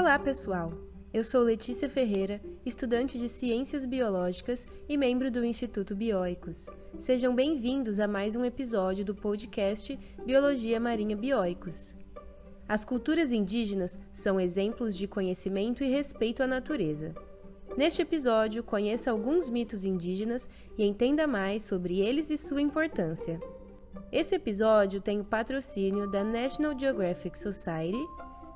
Olá, pessoal! Eu sou Letícia Ferreira, estudante de Ciências Biológicas e membro do Instituto Bioicos. Sejam bem-vindos a mais um episódio do podcast Biologia Marinha Bioicos. As culturas indígenas são exemplos de conhecimento e respeito à natureza. Neste episódio, conheça alguns mitos indígenas e entenda mais sobre eles e sua importância. Esse episódio tem o patrocínio da National Geographic Society,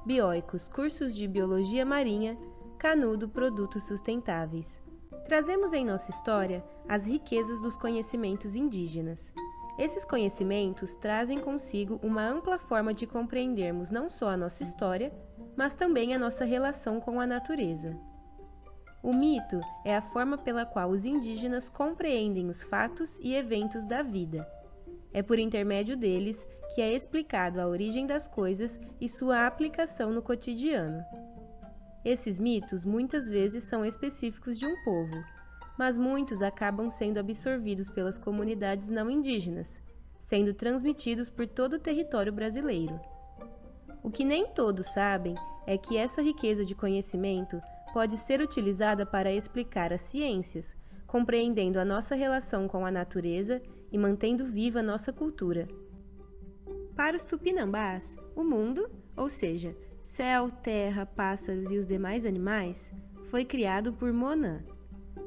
Bioicos Cursos de Biologia Marinha, Canudo Produtos Sustentáveis. Trazemos em nossa história as riquezas dos conhecimentos indígenas. Esses conhecimentos trazem consigo uma ampla forma de compreendermos não só a nossa história, mas também a nossa relação com a natureza. O mito é a forma pela qual os indígenas compreendem os fatos e eventos da vida. É por intermédio deles que é explicado a origem das coisas e sua aplicação no cotidiano. Esses mitos muitas vezes são específicos de um povo, mas muitos acabam sendo absorvidos pelas comunidades não indígenas, sendo transmitidos por todo o território brasileiro. O que nem todos sabem é que essa riqueza de conhecimento pode ser utilizada para explicar as ciências, compreendendo a nossa relação com a natureza e mantendo viva nossa cultura. Para os tupinambás, o mundo, ou seja, céu, terra, pássaros e os demais animais, foi criado por Monã.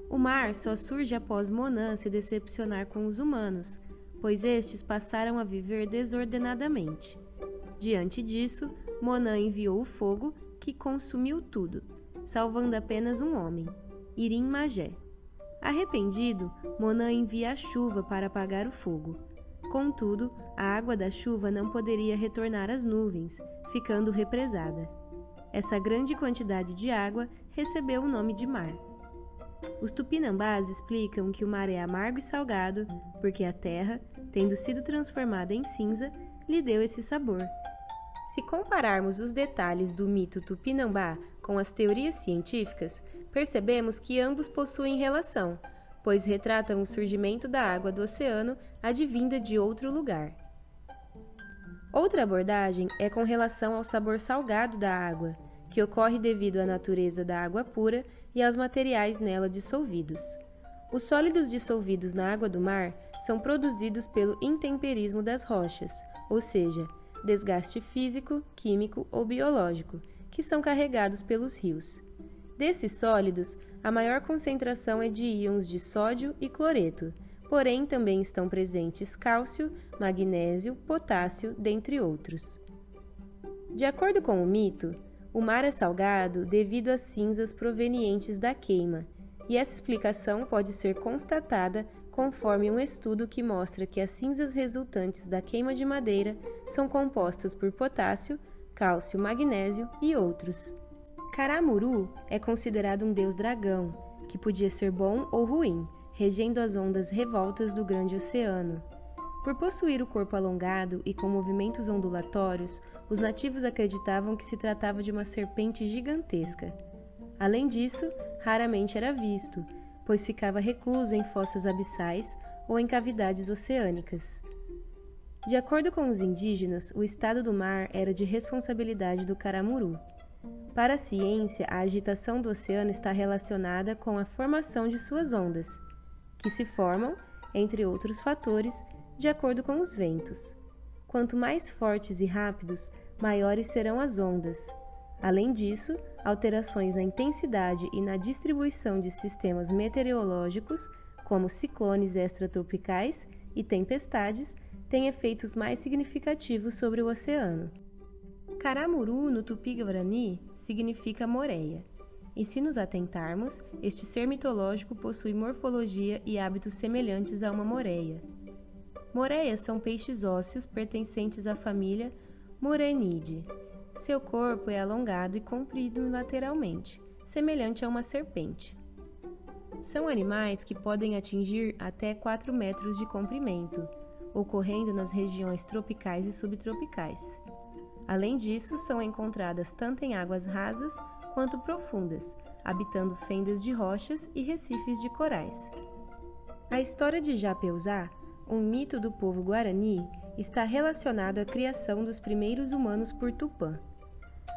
O mar só surge após Monã se decepcionar com os humanos, pois estes passaram a viver desordenadamente. Diante disso, Monã enviou o fogo, que consumiu tudo, salvando apenas um homem, Irim Magé. Arrependido, Monã envia a chuva para apagar o fogo. Contudo, a água da chuva não poderia retornar às nuvens, ficando represada. Essa grande quantidade de água recebeu o nome de mar. Os tupinambás explicam que o mar é amargo e salgado porque a terra, tendo sido transformada em cinza, lhe deu esse sabor. Se compararmos os detalhes do mito tupinambá com as teorias científicas, percebemos que ambos possuem relação, pois retratam o surgimento da água do oceano advinda de outro lugar. Outra abordagem é com relação ao sabor salgado da água, que ocorre devido à natureza da água pura e aos materiais nela dissolvidos. Os sólidos dissolvidos na água do mar são produzidos pelo intemperismo das rochas, ou seja, desgaste físico, químico ou biológico, que são carregados pelos rios. Desses sólidos, a maior concentração é de íons de sódio e cloreto, porém também estão presentes cálcio, magnésio, potássio, dentre outros. De acordo com o mito, o mar é salgado devido às cinzas provenientes da queima, e essa explicação pode ser constatada conforme um estudo que mostra que as cinzas resultantes da queima de madeira são compostas por potássio, cálcio, magnésio e outros. Karamuru é considerado um deus dragão, que podia ser bom ou ruim, regendo as ondas revoltas do grande oceano. Por possuir o corpo alongado e com movimentos ondulatórios, os nativos acreditavam que se tratava de uma serpente gigantesca. Além disso, raramente era visto, pois ficava recluso em fossas abissais ou em cavidades oceânicas. De acordo com os indígenas, o estado do mar era de responsabilidade do Caramuru. Para a ciência, a agitação do oceano está relacionada com a formação de suas ondas, que se formam, entre outros fatores, de acordo com os ventos. Quanto mais fortes e rápidos, maiores serão as ondas. Além disso, alterações na intensidade e na distribuição de sistemas meteorológicos, como ciclones extratropicais e tempestades, tem efeitos mais significativos sobre o oceano. Caramuru, no tupi-guarani, significa moreia. E se nos atentarmos, este ser mitológico possui morfologia e hábitos semelhantes a uma moreia. Moreias são peixes ósseos pertencentes à família Murenidae. Seu corpo é alongado e comprido lateralmente, semelhante a uma serpente. São animais que podem atingir até 4 metros de comprimento, ocorrendo nas regiões tropicais e subtropicais. Além disso, são encontradas tanto em águas rasas quanto profundas, habitando fendas de rochas e recifes de corais. A história de Japeuzá, um mito do povo guarani, está relacionado à criação dos primeiros humanos por Tupã.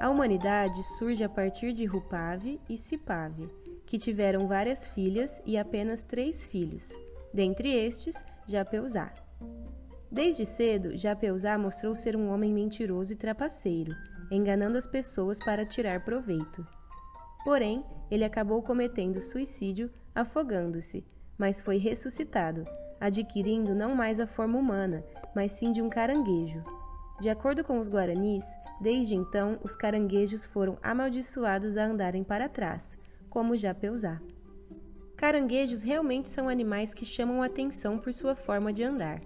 A humanidade surge a partir de Rupave e Sipave, que tiveram várias filhas e apenas três filhos, dentre estes, Japeusá. Desde cedo, Japeusá mostrou ser um homem mentiroso e trapaceiro, enganando as pessoas para tirar proveito. Porém, ele acabou cometendo suicídio afogando-se, mas foi ressuscitado, adquirindo não mais a forma humana, mas sim de um caranguejo. De acordo com os guaranis, desde então os caranguejos foram amaldiçoados a andarem para trás, como Japeusá. Caranguejos realmente são animais que chamam atenção por sua forma de andar.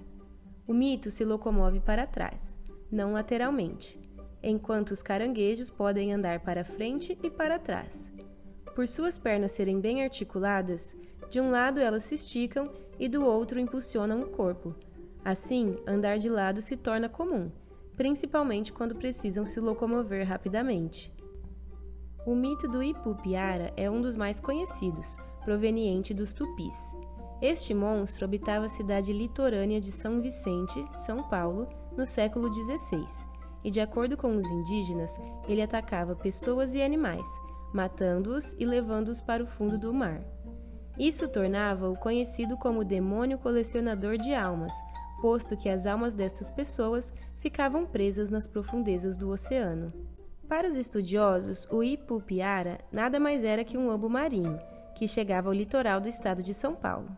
O mito se locomove para trás, não lateralmente, enquanto os caranguejos podem andar para frente e para trás. Por suas pernas serem bem articuladas, de um lado elas se esticam e do outro impulsionam o corpo. Assim, andar de lado se torna comum, principalmente quando precisam se locomover rapidamente. O mito do Ipupiara é um dos mais conhecidos, proveniente dos tupis. Este monstro habitava a cidade litorânea de São Vicente, São Paulo, no século XVI, e de acordo com os indígenas, ele atacava pessoas e animais, matando-os e levando-os para o fundo do mar. Isso tornava-o conhecido como demônio colecionador de almas, posto que as almas destas pessoas ficavam presas nas profundezas do oceano. Para os estudiosos, o Ipupiara nada mais era que um lobo marinho, que chegava ao litoral do estado de São Paulo.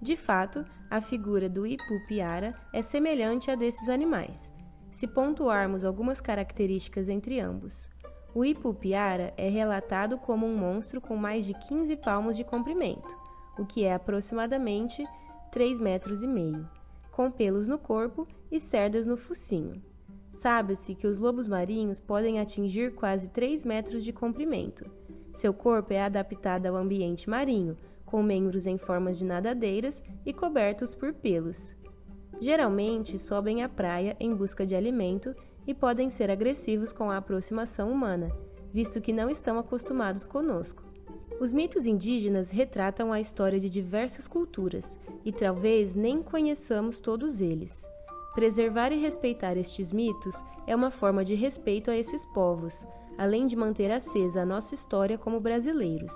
De fato, a figura do Ipupiara é semelhante à desses animais, se pontuarmos algumas características entre ambos. O Ipupiara é relatado como um monstro com mais de 15 palmos de comprimento, o que é aproximadamente 3 metros e meio, com pelos no corpo e cerdas no focinho. Sabe-se que os lobos marinhos podem atingir quase 3 metros de comprimento. Seu corpo é adaptado ao ambiente marinho, com membros em formas de nadadeiras e cobertos por pelos. Geralmente sobem à praia em busca de alimento e podem ser agressivos com a aproximação humana, visto que não estão acostumados conosco. Os mitos indígenas retratam a história de diversas culturas e talvez nem conheçamos todos eles. Preservar e respeitar estes mitos é uma forma de respeito a esses povos, além de manter acesa a nossa história como brasileiros.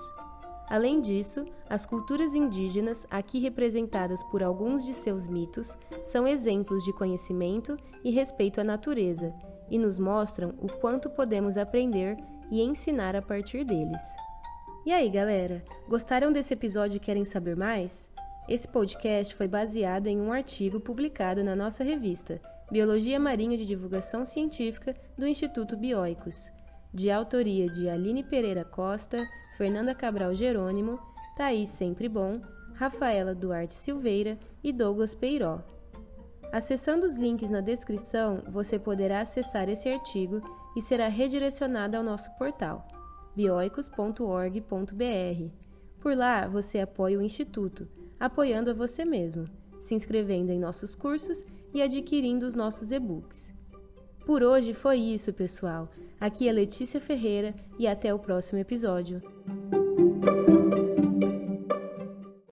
Além disso, as culturas indígenas, aqui representadas por alguns de seus mitos, são exemplos de conhecimento e respeito à natureza e nos mostram o quanto podemos aprender e ensinar a partir deles. E aí, galera, gostaram desse episódio e querem saber mais? Esse podcast foi baseado em um artigo publicado na nossa revista Biologia Marinha de Divulgação Científica do Instituto Bioicos, de autoria de Aline Pereira Costa, Fernanda Cabral Jerônimo, Thaís Sempre Bom, Rafaela Duarte Silveira e Douglas Peiró. Acessando os links na descrição, você poderá acessar esse artigo e será redirecionado ao nosso portal bioicos.org.br. Por lá, você apoia o Instituto, apoiando a você mesmo, se inscrevendo em nossos cursos e adquirindo os nossos e-books. Por hoje foi isso, pessoal. Aqui é Letícia Ferreira e até o próximo episódio.